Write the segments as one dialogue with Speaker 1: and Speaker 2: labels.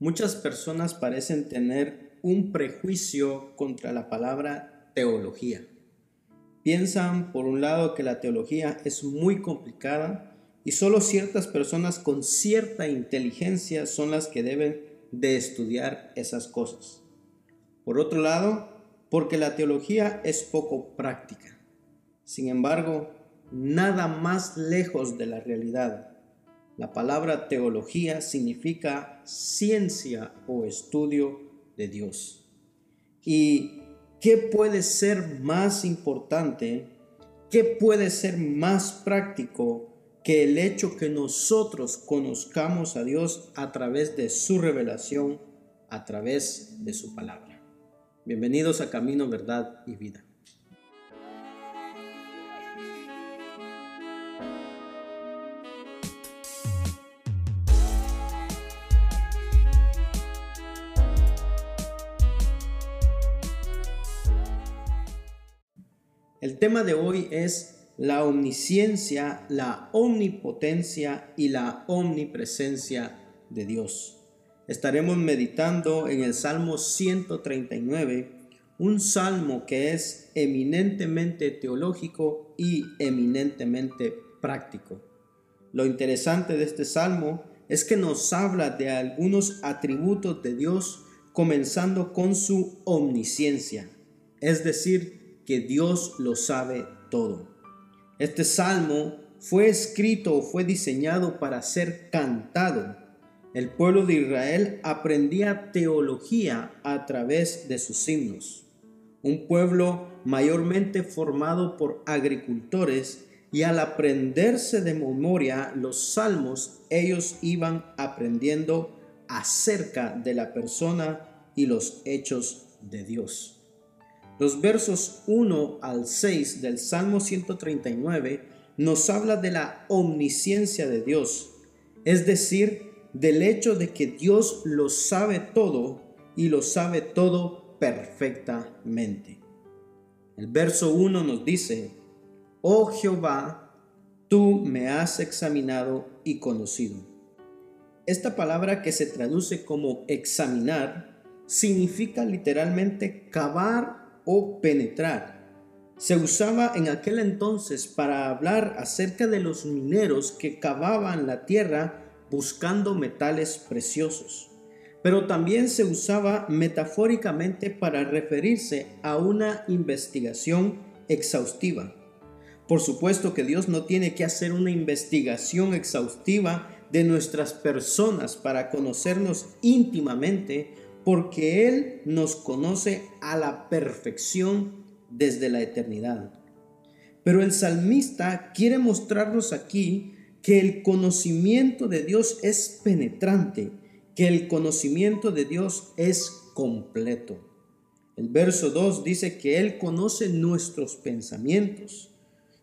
Speaker 1: Muchas personas parecen tener un prejuicio contra la palabra teología. Piensan, por un lado, que la teología es muy complicada y solo ciertas personas con cierta inteligencia son las que deben de estudiar esas cosas. Por otro lado, porque la teología es poco práctica. Sin embargo, nada más lejos de la realidad. La palabra teología significa ciencia o estudio de Dios. ¿Y qué puede ser más importante? ¿Qué puede ser más práctico que el hecho que nosotros conozcamos a Dios a través de su revelación, a través de su palabra? Bienvenidos a Camino, Verdad y Vida. El tema de hoy es la omnisciencia, la omnipotencia y la omnipresencia de Dios. Estaremos meditando en el Salmo 139, un salmo que es eminentemente teológico y eminentemente práctico. Lo interesante de este salmo es que nos habla de algunos atributos de Dios comenzando con su omnisciencia, es decir, que Dios lo sabe todo. Este salmo fue escrito o fue diseñado para ser cantado. El pueblo de Israel aprendía teología a través de sus himnos. Un pueblo mayormente formado por agricultores y al aprenderse de memoria los salmos, ellos iban aprendiendo acerca de la persona y los hechos de Dios. Los versos 1 al 6 del Salmo 139 nos habla de la omnisciencia de Dios, es decir, del hecho de que Dios lo sabe todo y lo sabe todo perfectamente. El verso 1 nos dice, Oh Jehová, tú me has examinado y conocido. Esta palabra que se traduce como examinar significa literalmente cavar o penetrar. Se usaba en aquel entonces para hablar acerca de los mineros que cavaban la tierra buscando metales preciosos. Pero también se usaba metafóricamente para referirse a una investigación exhaustiva. Por supuesto que Dios no tiene que hacer una investigación exhaustiva de nuestras personas para conocernos íntimamente porque Él nos conoce a la perfección desde la eternidad. Pero el salmista quiere mostrarnos aquí que el conocimiento de Dios es penetrante, que el conocimiento de Dios es completo. El verso 2 dice que Él conoce nuestros pensamientos.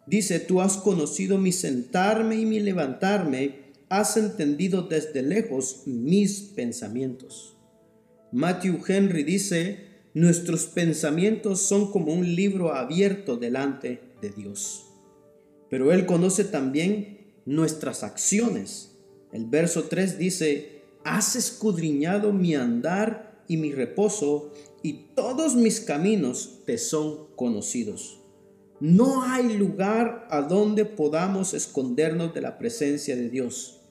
Speaker 1: Dice, tú has conocido mi sentarme y mi levantarme, has entendido desde lejos mis pensamientos. Matthew Henry dice, nuestros pensamientos son como un libro abierto delante de Dios. Pero Él conoce también nuestras acciones. El verso 3 dice, has escudriñado mi andar y mi reposo, y todos mis caminos te son conocidos. No hay lugar a donde podamos escondernos de la presencia de Dios,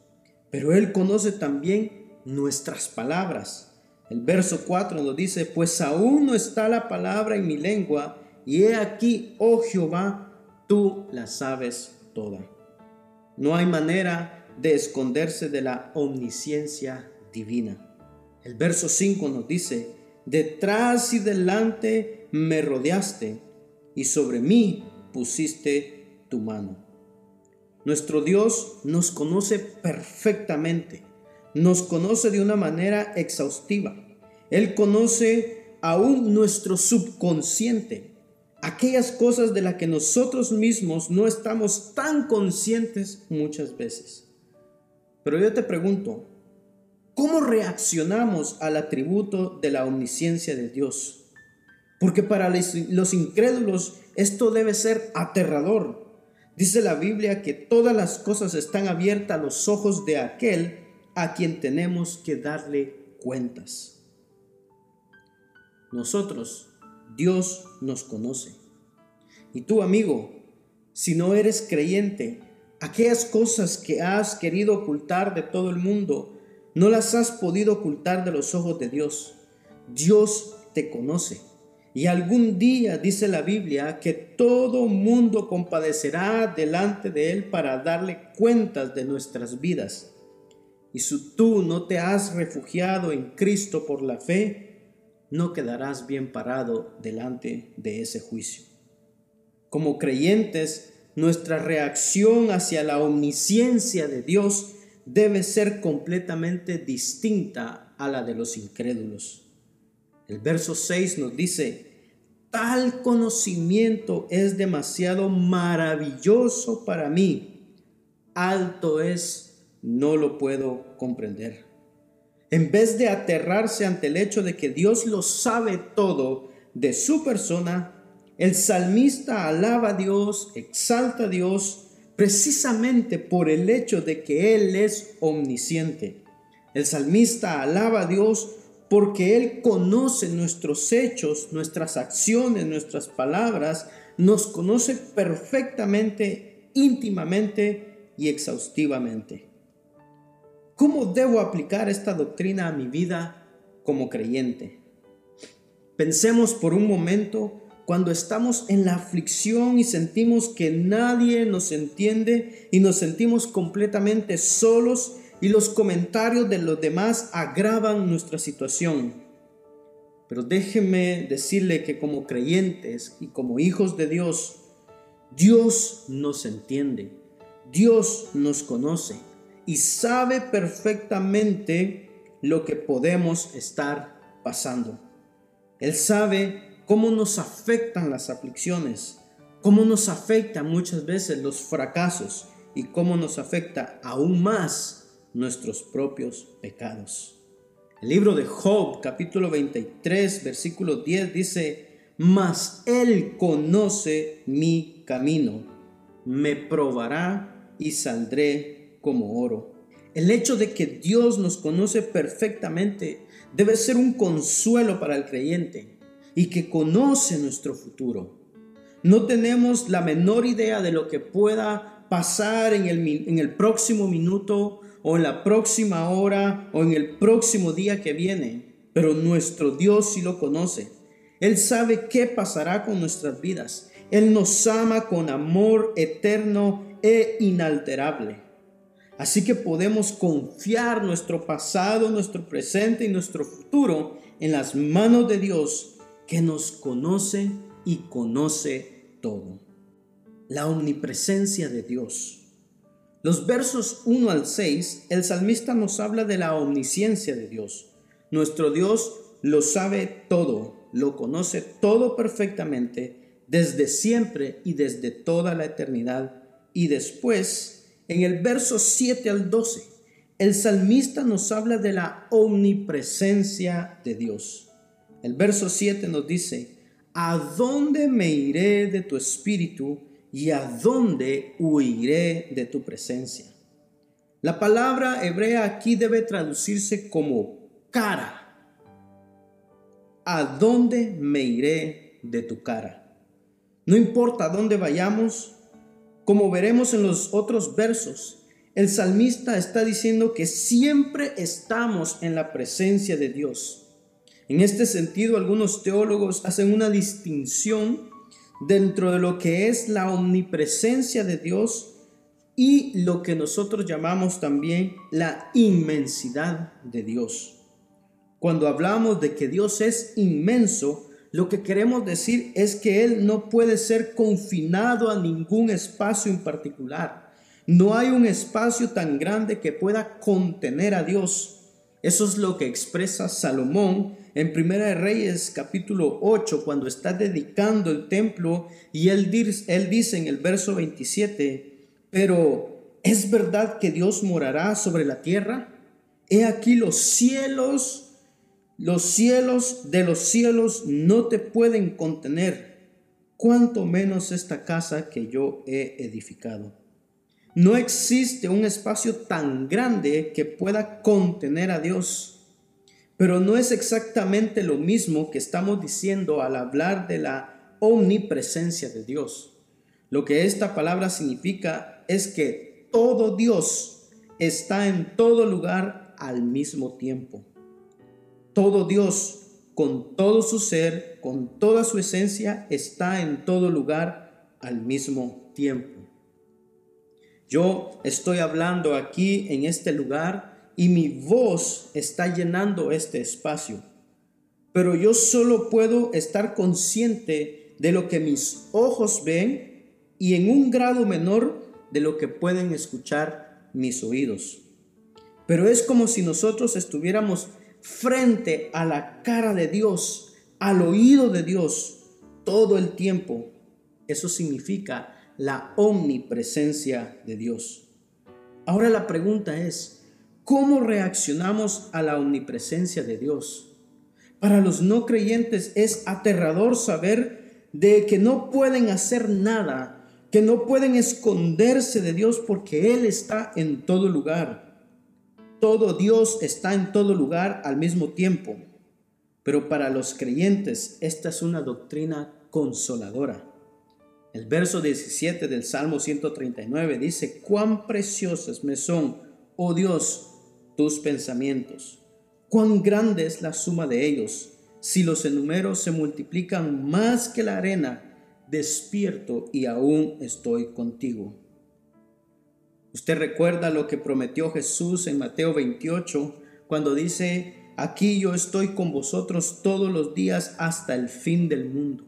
Speaker 1: pero Él conoce también nuestras palabras el verso 4 nos dice, pues aún no está la palabra en mi lengua, y he aquí, oh Jehová, tú la sabes toda. No hay manera de esconderse de la omnisciencia divina. El verso 5 nos dice, detrás y delante me rodeaste, y sobre mí pusiste tu mano. Nuestro Dios nos conoce perfectamente nos conoce de una manera exhaustiva. Él conoce aún nuestro subconsciente, aquellas cosas de las que nosotros mismos no estamos tan conscientes muchas veces. Pero yo te pregunto, ¿cómo reaccionamos al atributo de la omnisciencia de Dios? Porque para los incrédulos esto debe ser aterrador. Dice la Biblia que todas las cosas están abiertas a los ojos de aquel a quien tenemos que darle cuentas. Nosotros, Dios nos conoce. Y tú, amigo, si no eres creyente, aquellas cosas que has querido ocultar de todo el mundo, no las has podido ocultar de los ojos de Dios. Dios te conoce. Y algún día dice la Biblia que todo mundo compadecerá delante de Él para darle cuentas de nuestras vidas. Y si tú no te has refugiado en Cristo por la fe, no quedarás bien parado delante de ese juicio. Como creyentes, nuestra reacción hacia la omnisciencia de Dios debe ser completamente distinta a la de los incrédulos. El verso 6 nos dice, tal conocimiento es demasiado maravilloso para mí, alto es, no lo puedo comprender. En vez de aterrarse ante el hecho de que Dios lo sabe todo de su persona, el salmista alaba a Dios, exalta a Dios, precisamente por el hecho de que Él es omnisciente. El salmista alaba a Dios porque Él conoce nuestros hechos, nuestras acciones, nuestras palabras, nos conoce perfectamente, íntimamente y exhaustivamente. ¿Cómo debo aplicar esta doctrina a mi vida como creyente? Pensemos por un momento cuando estamos en la aflicción y sentimos que nadie nos entiende y nos sentimos completamente solos y los comentarios de los demás agravan nuestra situación. Pero déjeme decirle que como creyentes y como hijos de Dios, Dios nos entiende, Dios nos conoce y sabe perfectamente lo que podemos estar pasando. Él sabe cómo nos afectan las aflicciones, cómo nos afectan muchas veces los fracasos y cómo nos afecta aún más nuestros propios pecados. El libro de Job, capítulo 23, versículo 10 dice, mas Él conoce mi camino, me probará y saldré como oro. El hecho de que Dios nos conoce perfectamente debe ser un consuelo para el creyente y que conoce nuestro futuro. No tenemos la menor idea de lo que pueda pasar en el, en el próximo minuto o en la próxima hora o en el próximo día que viene, pero nuestro Dios sí lo conoce. Él sabe qué pasará con nuestras vidas. Él nos ama con amor eterno e inalterable. Así que podemos confiar nuestro pasado, nuestro presente y nuestro futuro en las manos de Dios que nos conoce y conoce todo. La omnipresencia de Dios los versos 1 al 6, el salmista nos habla de la omnisciencia de Dios. Nuestro Dios lo sabe todo, lo conoce todo perfectamente, desde siempre y desde toda la eternidad. Y después, en el verso 7 al 12, el salmista nos habla de la omnipresencia de Dios. El verso 7 nos dice, ¿a dónde me iré de tu espíritu? ¿Y a dónde huiré de tu presencia? La palabra hebrea aquí debe traducirse como cara. ¿A dónde me iré de tu cara? No importa dónde vayamos, como veremos en los otros versos, el salmista está diciendo que siempre estamos en la presencia de Dios. En este sentido, algunos teólogos hacen una distinción dentro de lo que es la omnipresencia de Dios y lo que nosotros llamamos también la inmensidad de Dios. Cuando hablamos de que Dios es inmenso, lo que queremos decir es que Él no puede ser confinado a ningún espacio en particular. No hay un espacio tan grande que pueda contener a Dios. Eso es lo que expresa Salomón en Primera de Reyes capítulo 8, cuando está dedicando el templo y él, él dice en el verso 27, pero ¿es verdad que Dios morará sobre la tierra? He aquí los cielos, los cielos de los cielos no te pueden contener, cuanto menos esta casa que yo he edificado. No existe un espacio tan grande que pueda contener a Dios. Pero no es exactamente lo mismo que estamos diciendo al hablar de la omnipresencia de Dios. Lo que esta palabra significa es que todo Dios está en todo lugar al mismo tiempo. Todo Dios, con todo su ser, con toda su esencia, está en todo lugar al mismo tiempo. Yo estoy hablando aquí en este lugar y mi voz está llenando este espacio. Pero yo solo puedo estar consciente de lo que mis ojos ven y en un grado menor de lo que pueden escuchar mis oídos. Pero es como si nosotros estuviéramos frente a la cara de Dios, al oído de Dios, todo el tiempo. Eso significa la omnipresencia de Dios. Ahora la pregunta es, ¿cómo reaccionamos a la omnipresencia de Dios? Para los no creyentes es aterrador saber de que no pueden hacer nada que no pueden esconderse de Dios porque Él está en todo lugar. Todo Dios está en todo lugar al mismo tiempo. Pero para los creyentes esta es una doctrina consoladora. El verso 17 del Salmo 139 dice, cuán preciosas me son, oh Dios, tus pensamientos. Cuán grande es la suma de ellos. Si los enumero se multiplican más que la arena, despierto y aún estoy contigo. Usted recuerda lo que prometió Jesús en Mateo 28 cuando dice, aquí yo estoy con vosotros todos los días hasta el fin del mundo.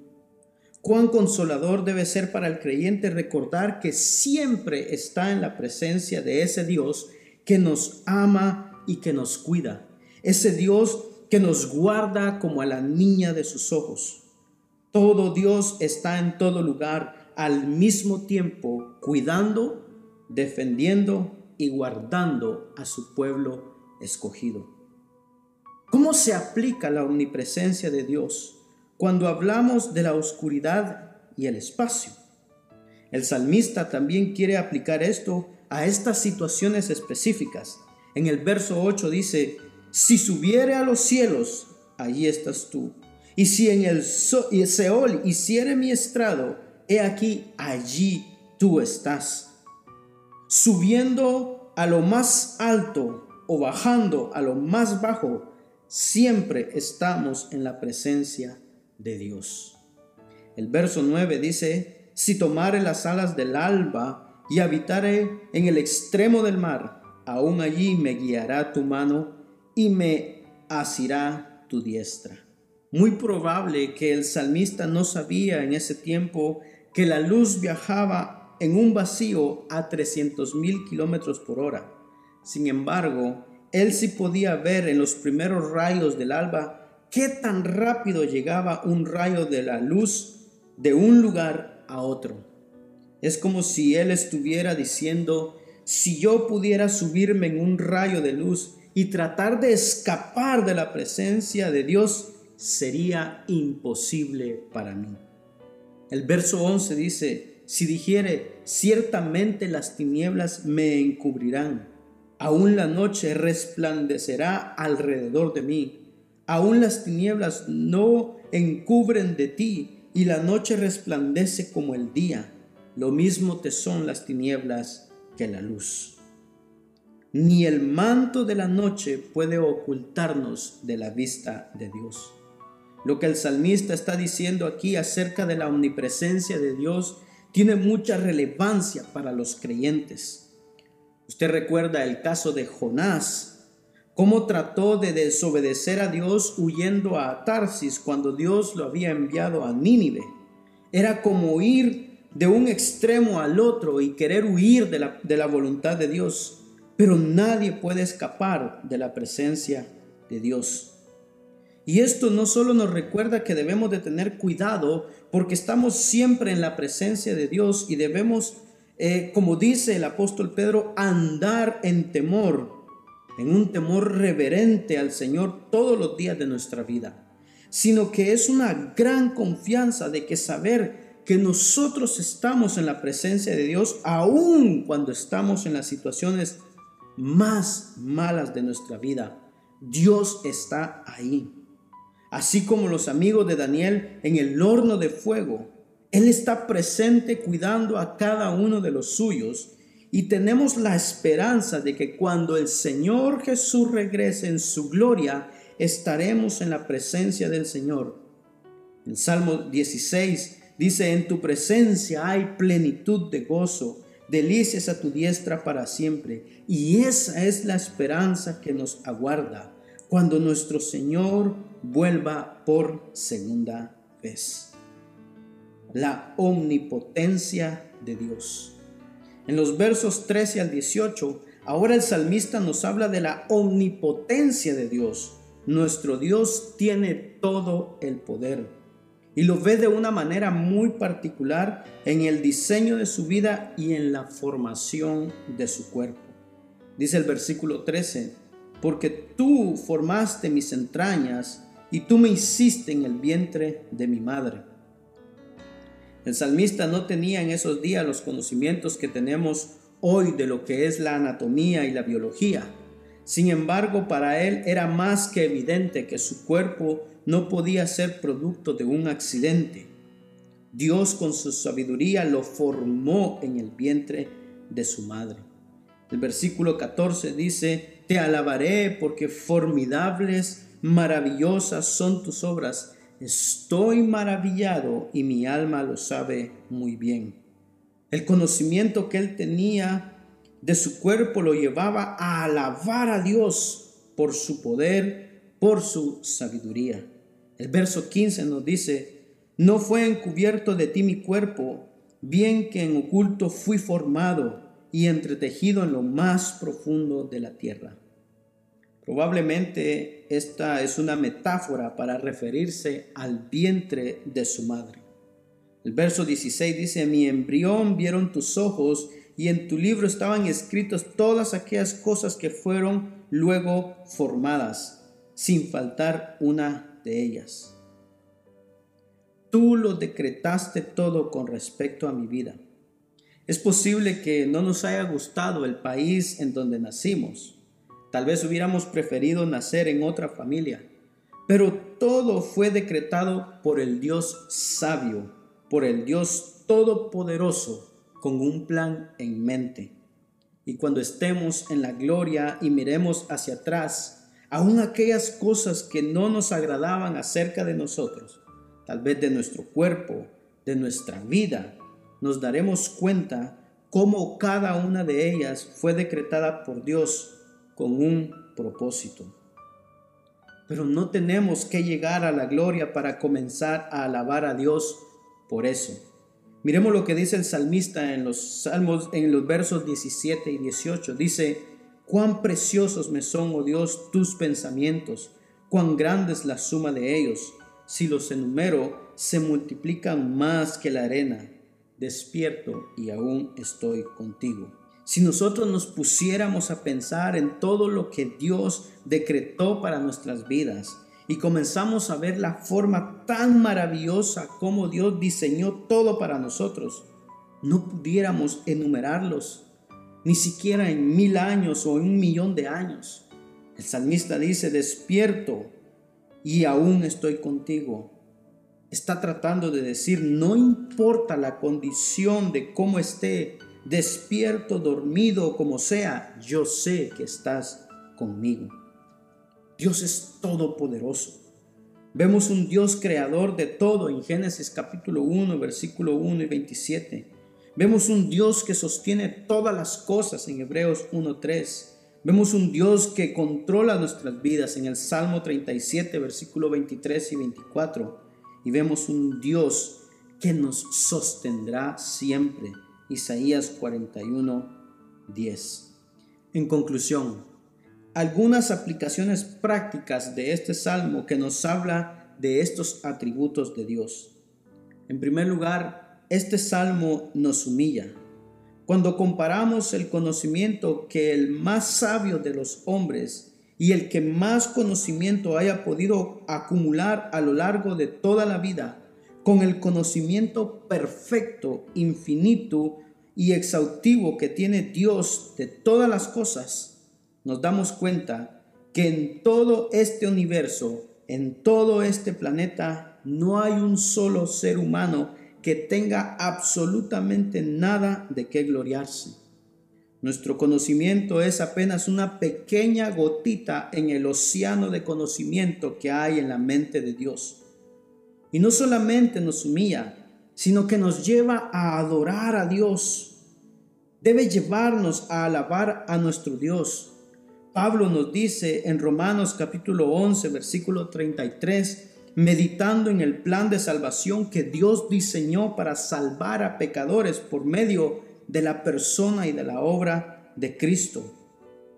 Speaker 1: Cuán consolador debe ser para el creyente recordar que siempre está en la presencia de ese Dios que nos ama y que nos cuida. Ese Dios que nos guarda como a la niña de sus ojos. Todo Dios está en todo lugar al mismo tiempo, cuidando, defendiendo y guardando a su pueblo escogido. ¿Cómo se aplica la omnipresencia de Dios cuando hablamos de la oscuridad y el espacio? El salmista también quiere aplicar esto a estas situaciones específicas. En el verso 8 dice, si subiere a los cielos, allí estás tú y si en el Seol hiciere mi estrado, he aquí, allí tú estás. Subiendo a lo más alto o bajando a lo más bajo, siempre estamos en la presencia de Dios. El verso 9 dice, si tomare las alas del alba y habitare en el extremo del mar, aún allí me guiará tu mano y me asirá tu diestra. Muy probable que el salmista no sabía en ese tiempo que la luz viajaba en un vacío a 300 mil kilómetros por hora. Sin embargo, él sí podía ver en los primeros rayos del alba qué tan rápido llegaba un rayo de la luz de un lugar a otro. Es como si él estuviera diciendo, si yo pudiera subirme en un rayo de luz y tratar de escapar de la presencia de Dios, sería imposible para mí. El verso 11 dice, si dijere, ciertamente las tinieblas me encubrirán, aún la noche resplandecerá alrededor de mí, aún las tinieblas no encubren de ti, y la noche resplandece como el día, lo mismo te son las tinieblas que la luz. Ni el manto de la noche puede ocultarnos de la vista de Dios. Lo que el salmista está diciendo aquí acerca de la omnipresencia de Dios tiene mucha relevancia para los creyentes. Usted recuerda el caso de Jonás, cómo trató de desobedecer a Dios huyendo a Tarsis cuando Dios lo había enviado a Nínive. Era como ir de un extremo al otro y querer huir de la, de la voluntad de Dios, pero nadie puede escapar de la presencia de Dios. Y esto no solo nos recuerda que debemos de tener cuidado porque estamos siempre en la presencia de Dios y debemos, eh, como dice el apóstol Pedro, andar en temor, en un temor reverente al Señor todos los días de nuestra vida, sino que es una gran confianza de que saber que nosotros estamos en la presencia de Dios aun cuando estamos en las situaciones más malas de nuestra vida Dios está ahí. Así como los amigos de Daniel en el horno de fuego, Él está presente cuidando a cada uno de los suyos y tenemos la esperanza de que cuando el Señor Jesús regrese en su gloria, estaremos en la presencia del Señor. El Salmo 16 dice, en tu presencia hay plenitud de gozo, delicias a tu diestra para siempre. Y esa es la esperanza que nos aguarda cuando nuestro Señor vuelva por segunda vez. La omnipotencia de Dios. En los versos 13 al 18, ahora el salmista nos habla de la omnipotencia de Dios. Nuestro Dios tiene todo el poder y lo ve de una manera muy particular en el diseño de su vida y en la formación de su cuerpo. Dice el versículo 13, porque tú formaste mis entrañas y tú me hiciste en el vientre de mi madre. El salmista no tenía en esos días los conocimientos que tenemos hoy de lo que es la anatomía y la biología. Sin embargo, para él era más que evidente que su cuerpo no podía ser producto de un accidente. Dios con su sabiduría lo formó en el vientre de su madre. El versículo 14 dice, Te alabaré porque formidables, maravillosas son tus obras Estoy maravillado y mi alma lo sabe muy bien. El conocimiento que él tenía de su cuerpo lo llevaba a alabar a Dios por su poder, por su sabiduría. El verso 15 nos dice, no fue encubierto de ti mi cuerpo, bien que en oculto fui formado y entretejido en lo más profundo de la tierra. Probablemente esta es una metáfora para referirse al vientre de su madre. El verso 16 dice, mi embrión vieron tus ojos y en tu libro estaban escritas todas aquellas cosas que fueron luego formadas, sin faltar una de ellas. Tú lo decretaste todo con respecto a mi vida. Es posible que no nos haya gustado el país en donde nacimos Tal vez hubiéramos preferido nacer en otra familia, pero todo fue decretado por el Dios sabio, por el Dios todopoderoso, con un plan en mente. Y cuando estemos en la gloria y miremos hacia atrás, aún aquellas cosas que no nos agradaban acerca de nosotros, tal vez de nuestro cuerpo, de nuestra vida, nos daremos cuenta cómo cada una de ellas fue decretada por Dios con un propósito. Pero no tenemos que llegar a la gloria para comenzar a alabar a Dios por eso. Miremos lo que dice el salmista en los salmos en los versos 17 y 18. Dice, "Cuán preciosos me son, oh Dios, tus pensamientos, cuán grande es la suma de ellos. Si los enumero, se multiplican más que la arena. Despierto y aún estoy contigo." Si nosotros nos pusiéramos a pensar en todo lo que Dios decretó para nuestras vidas y comenzamos a ver la forma tan maravillosa como Dios diseñó todo para nosotros, no pudiéramos enumerarlos, ni siquiera en mil años o en un millón de años. El salmista dice, despierto y aún estoy contigo. Está tratando de decir, no importa la condición de cómo esté despierto, dormido, como sea, yo sé que estás conmigo. Dios es todopoderoso. Vemos un Dios creador de todo en Génesis capítulo 1, versículo 1 y 27. Vemos un Dios que sostiene todas las cosas en Hebreos 1.3. Vemos un Dios que controla nuestras vidas en el Salmo 37, versículo 23 y 24. Y vemos un Dios que nos sostendrá siempre Isaías 41, 10. En conclusión, algunas aplicaciones prácticas de este salmo que nos habla de estos atributos de Dios. En primer lugar, este salmo nos humilla. Cuando comparamos el conocimiento que el más sabio de los hombres y el que más conocimiento haya podido acumular a lo largo de toda la vida con el conocimiento perfecto, infinito y exhaustivo que tiene Dios de todas las cosas, nos damos cuenta que en todo este universo, en todo este planeta, no hay un solo ser humano que tenga absolutamente nada de qué gloriarse. Nuestro conocimiento es apenas una pequeña gotita en el océano de conocimiento que hay en la mente de Dios. Y no solamente nos humilla, sino que nos lleva a adorar a Dios. Debe llevarnos a alabar a nuestro Dios. Pablo nos dice en Romanos capítulo 11, versículo 33, meditando en el plan de salvación que Dios diseñó para salvar a pecadores por medio de la persona y de la obra de Cristo.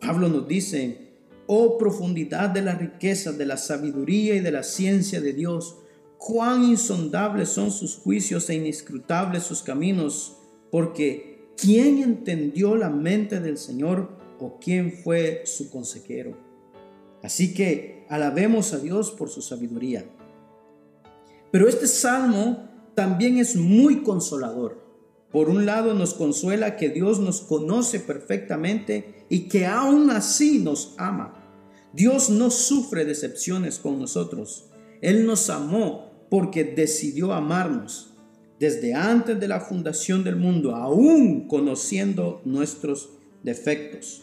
Speaker 1: Pablo nos dice, oh profundidad de la riqueza, de la sabiduría y de la ciencia de Dios, cuán insondables son sus juicios e inescrutables sus caminos, porque ¿quién entendió la mente del Señor o quién fue su consejero? Así que alabemos a Dios por su sabiduría. Pero este salmo también es muy consolador. Por un lado nos consuela que Dios nos conoce perfectamente y que aún así nos ama. Dios no sufre decepciones con nosotros. Él nos amó porque decidió amarnos desde antes de la fundación del mundo, aún conociendo nuestros defectos.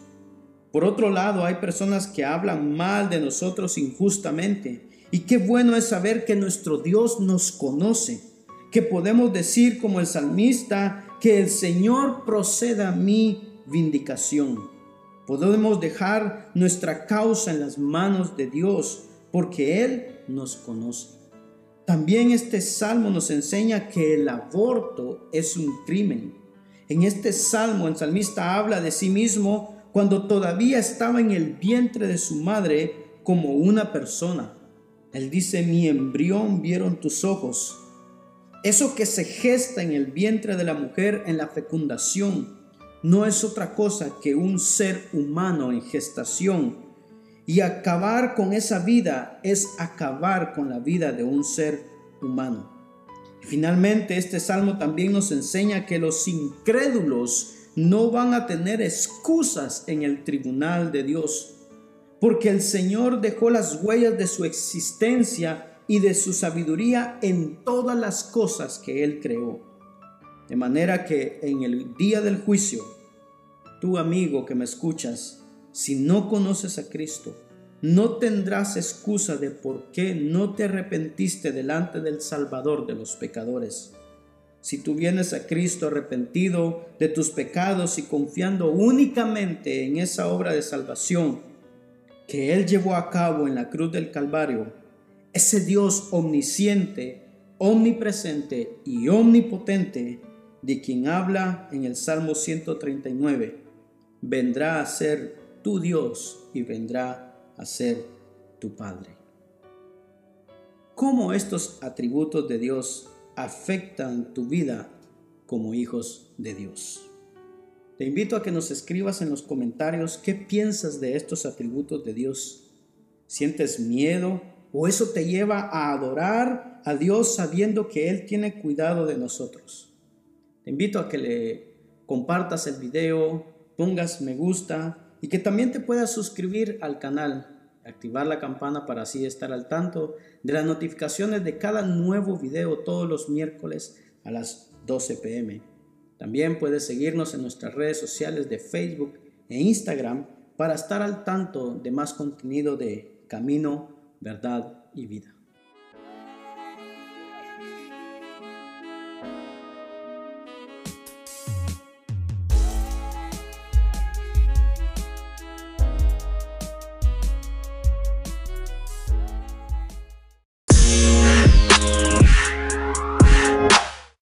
Speaker 1: Por otro lado, hay personas que hablan mal de nosotros injustamente. Y qué bueno es saber que nuestro Dios nos conoce, que podemos decir como el salmista, que el Señor proceda a mi vindicación. Podemos dejar nuestra causa en las manos de Dios, porque Él nos conoce. También este salmo nos enseña que el aborto es un crimen. En este salmo el salmista habla de sí mismo cuando todavía estaba en el vientre de su madre como una persona. Él dice, mi embrión vieron tus ojos. Eso que se gesta en el vientre de la mujer en la fecundación no es otra cosa que un ser humano en gestación y acabar con esa vida es acabar con la vida de un ser humano. Finalmente, este salmo también nos enseña que los incrédulos no van a tener excusas en el tribunal de Dios, porque el Señor dejó las huellas de su existencia y de su sabiduría en todas las cosas que Él creó. De manera que en el día del juicio, tú amigo que me escuchas, si no conoces a Cristo, no tendrás excusa de por qué no te arrepentiste delante del Salvador de los pecadores. Si tú vienes a Cristo arrepentido de tus pecados y confiando únicamente en esa obra de salvación que Él llevó a cabo en la cruz del Calvario, ese Dios omnisciente, omnipresente y omnipotente de quien habla en el Salmo 139, vendrá a ser tu Dios y vendrá a ser tu Padre. ¿Cómo estos atributos de Dios afectan tu vida como hijos de Dios? Te invito a que nos escribas en los comentarios qué piensas de estos atributos de Dios. ¿Sientes miedo o eso te lleva a adorar a Dios sabiendo que Él tiene cuidado de nosotros? Te invito a que le compartas el video, pongas me gusta y que también te puedas suscribir al canal, activar la campana para así estar al tanto de las notificaciones de cada nuevo video todos los miércoles a las 12 pm. También puedes seguirnos en nuestras redes sociales de Facebook e Instagram para estar al tanto de más contenido de Camino, Verdad y Vida.